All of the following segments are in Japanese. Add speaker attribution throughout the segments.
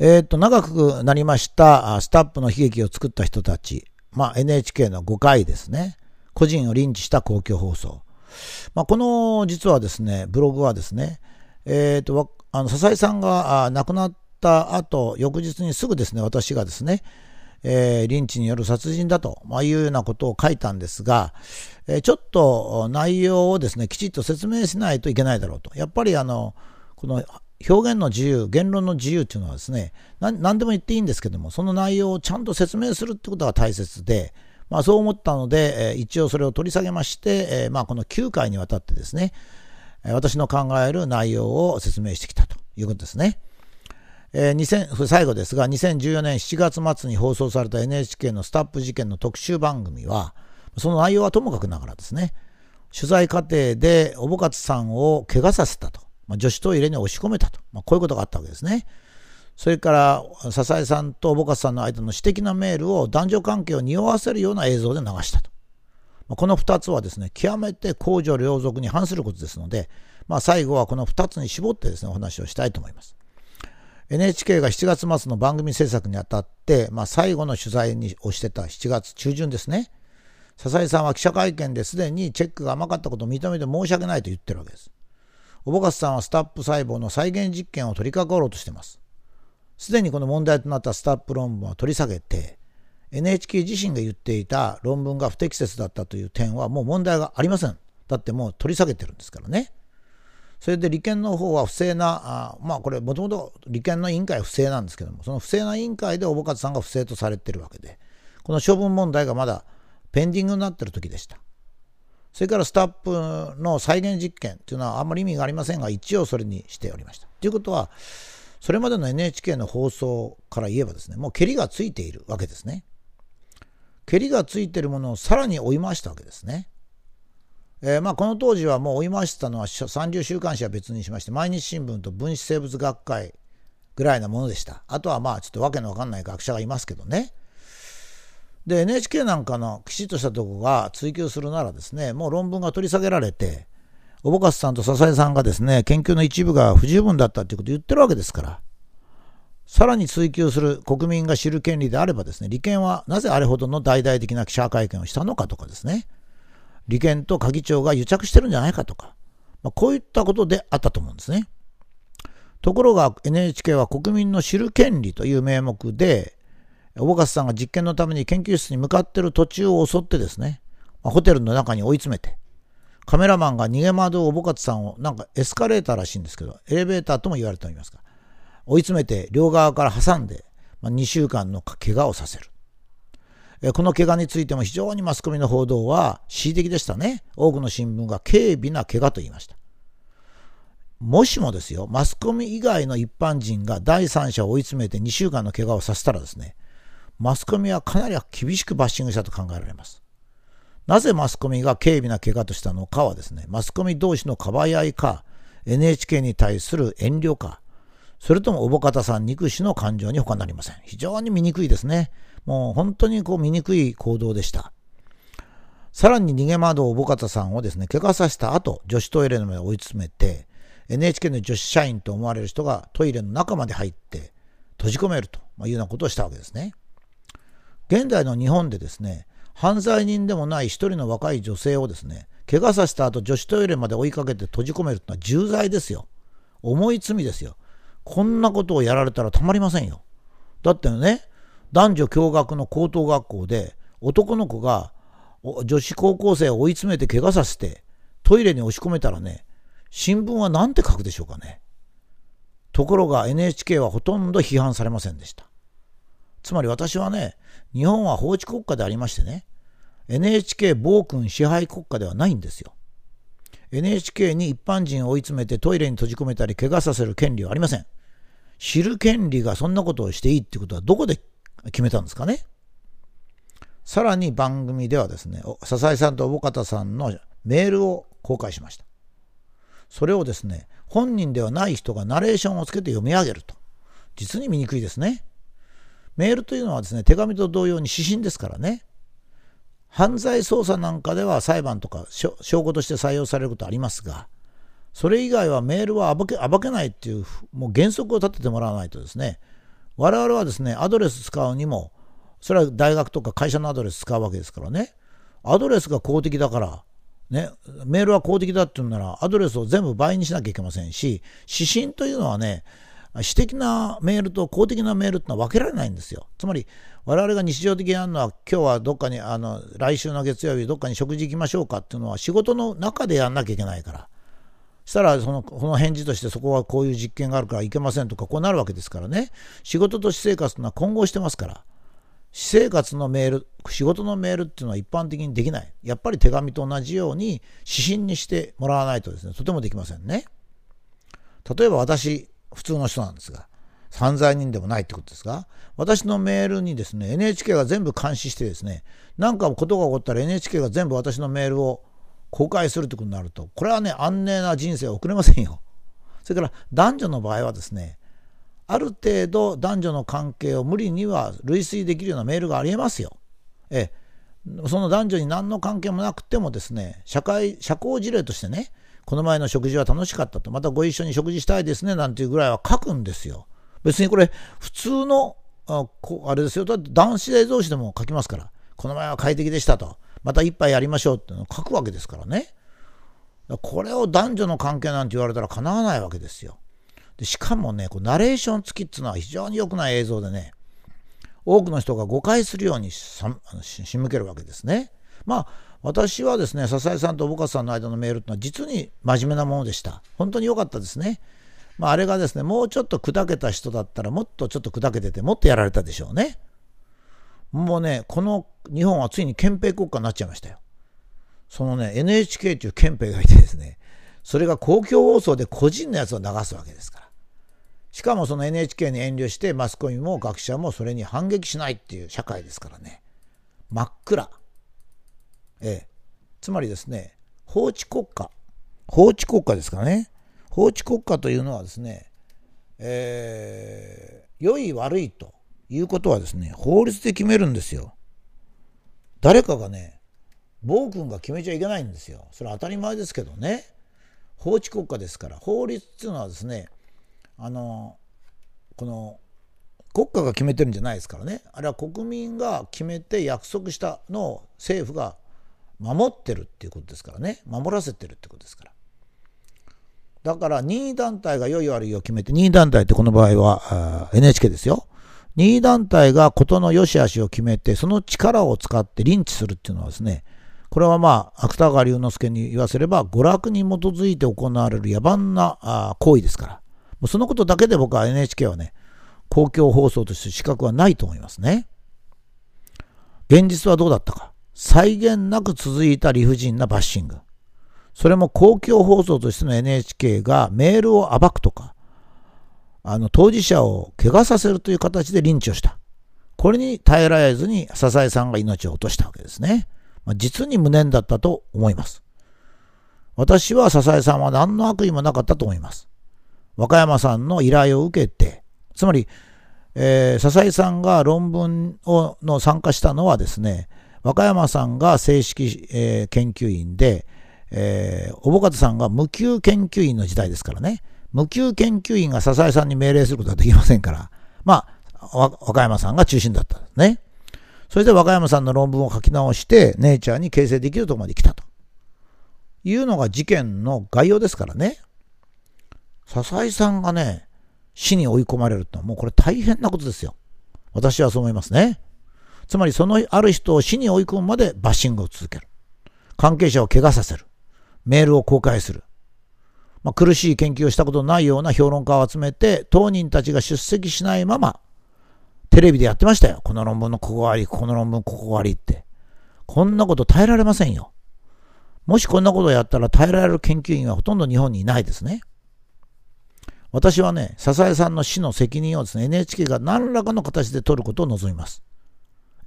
Speaker 1: えっ、と、長くなりましたスタップの悲劇を作った人たち、まあ、NHK の5回ですね。個人をリンチした公共放送。まあ、この、実はですね、ブログはですね、えっ、と、あの、笹井さんが亡くなった後、翌日にすぐですね、私がですね、えー、リンチによる殺人だと、まあ、いうようなことを書いたんですが、えー、ちょっと内容をですね、きちっと説明しないといけないだろうと。やっぱりあの、この表現の自由、言論の自由っていうのはですね、何でも言っていいんですけども、その内容をちゃんと説明するってことが大切で、まあ、そう思ったので、一応それを取り下げまして、まあ、この9回にわたってですね、私の考える内容を説明してきたということですね。えー、最後ですが、2014年7月末に放送された NHK のスタップ事件の特集番組は、その内容はともかくながらですね、取材過程でおぼかつさんを怪我させたと。まあ、女子トイレに押し込めたと、まあ、こういうことがあったわけですね。それから笹井さんとボカさんの間の私的なメールを男女関係を匂わせるような映像で流したと。まあ、この2つはですね、極めて公序良俗に反することですので、まあ、最後はこの2つに絞ってですね、お話をしたいと思います。NHK が7月末の番組制作にあたって、まあ、最後の取材にをしてた7月中旬ですね。笹井さんは記者会見ですでにチェックが甘かったことを認めて申し訳ないと言ってるわけです。おぼかさんはスタップ細胞の再現実験を取り掛かろうとしています。すでにこの問題となったスタップ論文は取り下げて、NHK 自身が言っていた論文が不適切だったという点はもう問題がありません。だってもう取り下げてるんですからね。それで利権の方は不正な、あまあこれもともと利権の委員会は不正なんですけども、その不正な委員会でおぼかさんが不正とされてるわけで、この処分問題がまだペンディングになってる時でした。それからスタップの再現実験というのはあんまり意味がありませんが、一応それにしておりました。ということは、それまでの NHK の放送から言えばですね、もうけりがついているわけですね。けりがついているものをさらに追い回したわけですね。えー、まあこの当時はもう追い回してたのは三流週刊誌は別にしまして、毎日新聞と分子生物学会ぐらいなものでした。あとはまあちょっとわけのわかんない学者がいますけどね。で NHK なんかのきちっとしたとこが追求するならですねもう論文が取り下げられておぼかすさんと笹井さんがですね研究の一部が不十分だったということを言ってるわけですからさらに追求する国民が知る権利であればですね利権はなぜあれほどの大々的な記者会見をしたのかとかですね利権と鍵長が癒着してるんじゃないかとか、まあ、こういったことであったと思うんですね。ところが NHK は国民の知る権利という名目でおぼかさんが実験のために研究室に向かってる途中を襲ってですね、まあ、ホテルの中に追い詰めて、カメラマンが逃げ惑うおぼかつさんを、なんかエスカレーターらしいんですけど、エレベーターとも言われておりますが、追い詰めて両側から挟んで、まあ、2週間の怪我をさせる。この怪我についても非常にマスコミの報道は恣意的でしたね。多くの新聞が軽微な怪我と言いました。もしもですよ、マスコミ以外の一般人が第三者を追い詰めて2週間の怪我をさせたらですね、マスコミはかなり厳しくバッシングしたと考えられます。なぜマスコミが軽微な怪我としたのかはですね、マスコミ同士のかばい合いか、NHK に対する遠慮か、それともおぼかたさん憎しの感情に他なりません。非常に醜いですね。もう本当にこう醜い行動でした。さらに逃げ惑うおぼかたさんをですね、怪我させた後、女子トイレの上追い詰めて、NHK の女子社員と思われる人がトイレの中まで入って閉じ込めるというようなことをしたわけですね。現代の日本でですね、犯罪人でもない一人の若い女性をですね、怪我させた後女子トイレまで追いかけて閉じ込めるってのは重罪ですよ。重い罪ですよ。こんなことをやられたらたまりませんよ。だってね、男女共学の高等学校で男の子が女子高校生を追い詰めて怪我させてトイレに押し込めたらね、新聞は何て書くでしょうかね。ところが NHK はほとんど批判されませんでした。つまり私はね、日本は法治国家でありましてね、NHK 暴君支配国家ではないんですよ。NHK に一般人を追い詰めてトイレに閉じ込めたり怪我させる権利はありません。知る権利がそんなことをしていいってことはどこで決めたんですかねさらに番組ではですね、笹井さんと小方さんのメールを公開しました。それをですね、本人ではない人がナレーションをつけて読み上げると。実に醜いですね。メールというのはですね、手紙と同様に指針ですからね。犯罪捜査なんかでは裁判とか証拠として採用されることありますが、それ以外はメールは暴け暴けないっていうもう原則を立ててもらわないとですね、我々はですね、アドレス使うにも、それは大学とか会社のアドレス使うわけですからね。アドレスが公的だから、ね、メールは公的だって言うなら、アドレスを全部倍にしなきゃいけませんし、指針というのはね、私的なメールと公的なメールってのは分けられないんですよ。つまり、我々が日常的にやるのは、今日はどっかに、あの、来週の月曜日どっかに食事行きましょうかっていうのは仕事の中でやんなきゃいけないから。したらそのこの返事としてそこはこういう実験があるからいけませんとかこうなるわけですからね仕事と私生活というのは混合してますから私生活のメール仕事のメールっていうのは一般的にできないやっぱり手紙と同じように指針にしてもらわないとですねとてもできませんね例えば私普通の人なんですが犯罪人でもないってことですが私のメールにですね NHK が全部監視してですね何かことが起こったら NHK が全部私のメールを公開するということになると、これはね、安寧な人生を送れませんよ。それから男女の場合はですね、ある程度男女の関係を無理には類推できるようなメールがありえますよ。ええ、その男女に何の関係もなくてもですね、社会、社交辞令としてね、この前の食事は楽しかったと、またご一緒に食事したいですね、なんていうぐらいは書くんですよ。別にこれ、普通の、ああれですよ、だって男子同士でも書きますから、この前は快適でしたと。また一杯やりましょうっていうのを書くわけですからね。これを男女の関係なんて言われたらかなわないわけですよ。でしかもね、こうナレーション付きっていうのは非常に良くない映像でね、多くの人が誤解するように仕向けるわけですね。まあ、私はですね、笹井さんと岡さんの間のメールっていうのは実に真面目なものでした。本当に良かったですね。まあ、あれがですね、もうちょっと砕けた人だったら、もっとちょっと砕けてて、もっとやられたでしょうね。もうね、この日本はついに憲兵国家になっちゃいましたよ。そのね、NHK という憲兵がいてですね、それが公共放送で個人のやつを流すわけですから。しかもその NHK に遠慮してマスコミも学者もそれに反撃しないっていう社会ですからね。真っ暗。ええ。つまりですね、法治国家。法治国家ですかね。法治国家というのはですね、えー、良い悪いということはですね、法律で決めるんですよ。誰かがね、暴君が決めちゃいけないんですよ。それは当たり前ですけどね。法治国家ですから、法律っていうのはですね、あの、この、国家が決めてるんじゃないですからね。あれは国民が決めて約束したのを政府が守ってるっていうことですからね。守らせてるってことですから。だから任意団体が良い悪いを決めて、任意団体ってこの場合は NHK ですよ。任意団体が事の良し悪しを決めて、その力を使ってリンチするっていうのはですね、これはまあ、芥川龍之介に言わせれば、娯楽に基づいて行われる野蛮な行為ですから。もうそのことだけで僕は NHK はね、公共放送として資格はないと思いますね。現実はどうだったか。際限なく続いた理不尽なバッシング。それも公共放送としての NHK がメールを暴くとか、あの当事者を怪我させるという形でリンチをした。これに耐えられずに笹井さんが命を落としたわけですね。まあ、実に無念だったと思います。私は笹井さんは何の悪意もなかったと思います。和歌山さんの依頼を受けて、つまり、えー、笹井さんが論文をの参加したのはですね、和歌山さんが正式、えー、研究員で、えー、おぼかたさんが無給研究員の時代ですからね。無給研究員が笹井さんに命令することはできませんから、まあ、和歌山さんが中心だったんですね。それで和歌山さんの論文を書き直して、ネイチャーに形成できるところまで来たと。いうのが事件の概要ですからね。笹井さんがね、死に追い込まれるってのはもうこれ大変なことですよ。私はそう思いますね。つまりそのある人を死に追い込むまでバッシングを続ける。関係者を怪我させる。メールを公開する。まあ、苦しい研究をしたことのないような評論家を集めて、当人たちが出席しないまま、テレビでやってましたよ。この論文のここが悪い、この論文ここが悪いって。こんなこと耐えられませんよ。もしこんなことをやったら耐えられる研究員はほとんど日本にいないですね。私はね、笹江さんの死の責任をですね、NHK が何らかの形で取ることを望みます。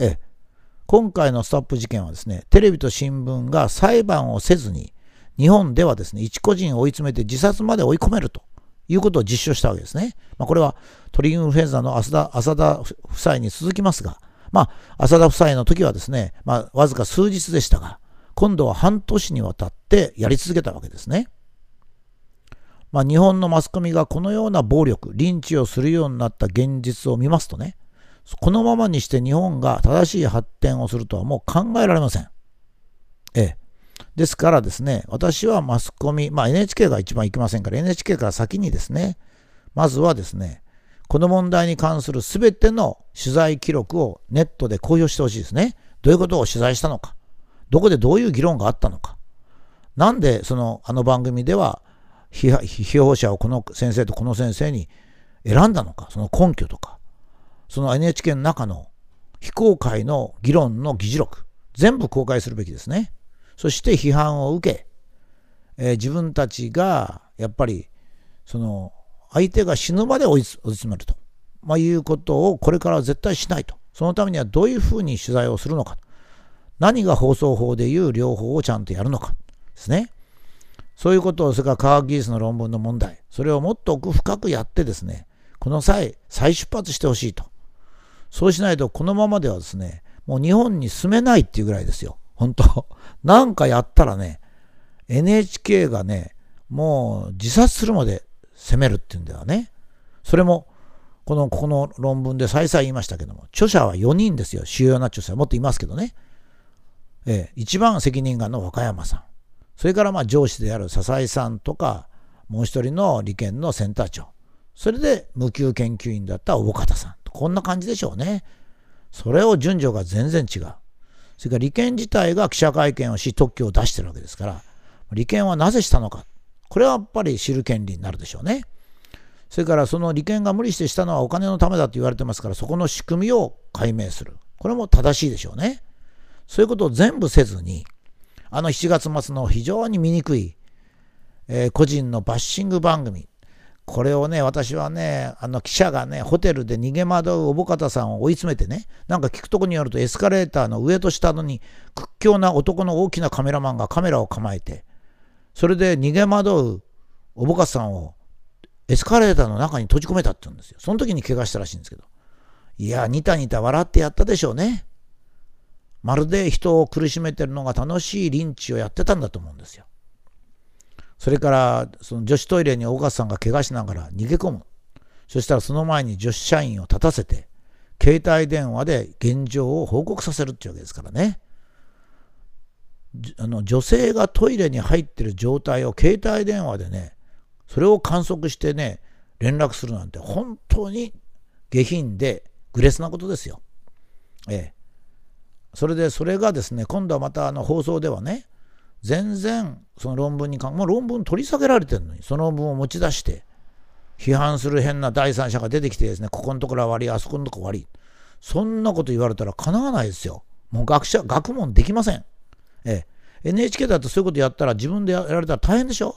Speaker 1: ええ。今回のストップ事件はですね、テレビと新聞が裁判をせずに、日本ではですね、一個人を追い詰めて自殺まで追い込めるということを実証したわけですね。まあ、これは鳥インフルエンザの浅田浅田夫妻に続きますが、まあ、浅田夫妻の時はですね、まあ、わずか数日でしたが、今度は半年にわたってやり続けたわけですね。まあ、日本のマスコミがこのような暴力、リンチをするようになった現実を見ますとね、このままにして日本が正しい発展をするとはもう考えられません。ええ。ですからですね、私はマスコミ、まあ NHK が一番いけませんから、NHK から先にですね、まずはですね、この問題に関する全ての取材記録をネットで公表してほしいですね。どういうことを取材したのか。どこでどういう議論があったのか。なんでそのあの番組では批評者をこの先生とこの先生に選んだのか、その根拠とか、その NHK の中の非公開の議論の議事録、全部公開するべきですね。そして批判を受け、えー、自分たちがやっぱりその相手が死ぬまで追い詰めると、まあ、いうことをこれからは絶対しないと。そのためにはどういうふうに取材をするのか。何が放送法でいう両方をちゃんとやるのかですね。そういうことを、それから科学技術の論文の問題、それをもっと奥深くやってですね、この際、再出発してほしいと。そうしないと、このままではですね、もう日本に住めないっていうぐらいですよ。本当 なんかやったらね、NHK がね、もう自殺するまで責めるっていうんだよね。それも、この、この論文で再々言いましたけども、著者は4人ですよ。主要な著者はもっといますけどね。ええ、一番責任があるの若山さん。それからまあ上司である笹井さんとか、もう一人の理研のセンター長。それで無給研究員だった大方さん。こんな感じでしょうね。それを順序が全然違う。それから利権自体が記者会見をし特許を出してるわけですから、利権はなぜしたのか。これはやっぱり知る権利になるでしょうね。それからその利権が無理してしたのはお金のためだと言われてますから、そこの仕組みを解明する。これも正しいでしょうね。そういうことを全部せずに、あの7月末の非常に醜い、えー、個人のバッシング番組。これをね、私はね、あの記者がね、ホテルで逃げ惑うおぼかたさんを追い詰めてね、なんか聞くとこによるとエスカレーターの上と下のに屈強な男の大きなカメラマンがカメラを構えて、それで逃げ惑うおぼかたさんをエスカレーターの中に閉じ込めたって言うんですよ。その時に怪我したらしいんですけど。いや、ニタニタ笑ってやったでしょうね。まるで人を苦しめてるのが楽しいリンチをやってたんだと思うんですよ。それからその女子トイレに大勝さんが怪我しながら逃げ込む。そしたらその前に女子社員を立たせて携帯電話で現状を報告させるっていうわけですからね。あの女性がトイレに入ってる状態を携帯電話でね、それを観測してね、連絡するなんて本当に下品でグレスなことですよ。ええ。それでそれがですね今度はまたあの放送ではね全然その論文にかもう論文取り下げられてるのにその論文を持ち出して批判する変な第三者が出てきてですねここのところは悪いあそこのところ悪い。そんなこと言われたらかなわないですよ。もう学者学問できません。ええ。NHK だとそういうことやったら自分でやられたら大変でしょ。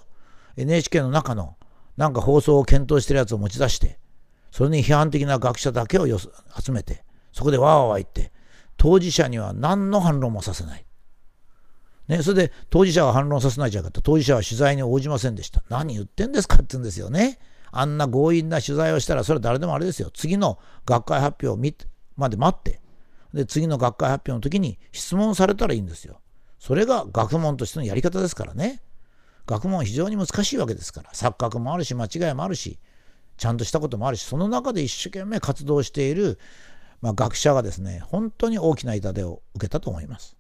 Speaker 1: NHK の中のなんか放送を検討してるやつを持ち出してそれに批判的な学者だけを集めてそこでわーわー言って当事者には何の反論もさせない。ね、それで当事者が反論させないじゃなかった当事者は取材に応じませんでした。何言ってんですかって言うんですよね。あんな強引な取材をしたらそれは誰でもあれですよ。次の学会発表まで待って、で、次の学会発表の時に質問されたらいいんですよ。それが学問としてのやり方ですからね。学問は非常に難しいわけですから。錯覚もあるし、間違いもあるし、ちゃんとしたこともあるし、その中で一生懸命活動しているまあ、学者がですね、本当に大きな痛手を受けたと思います。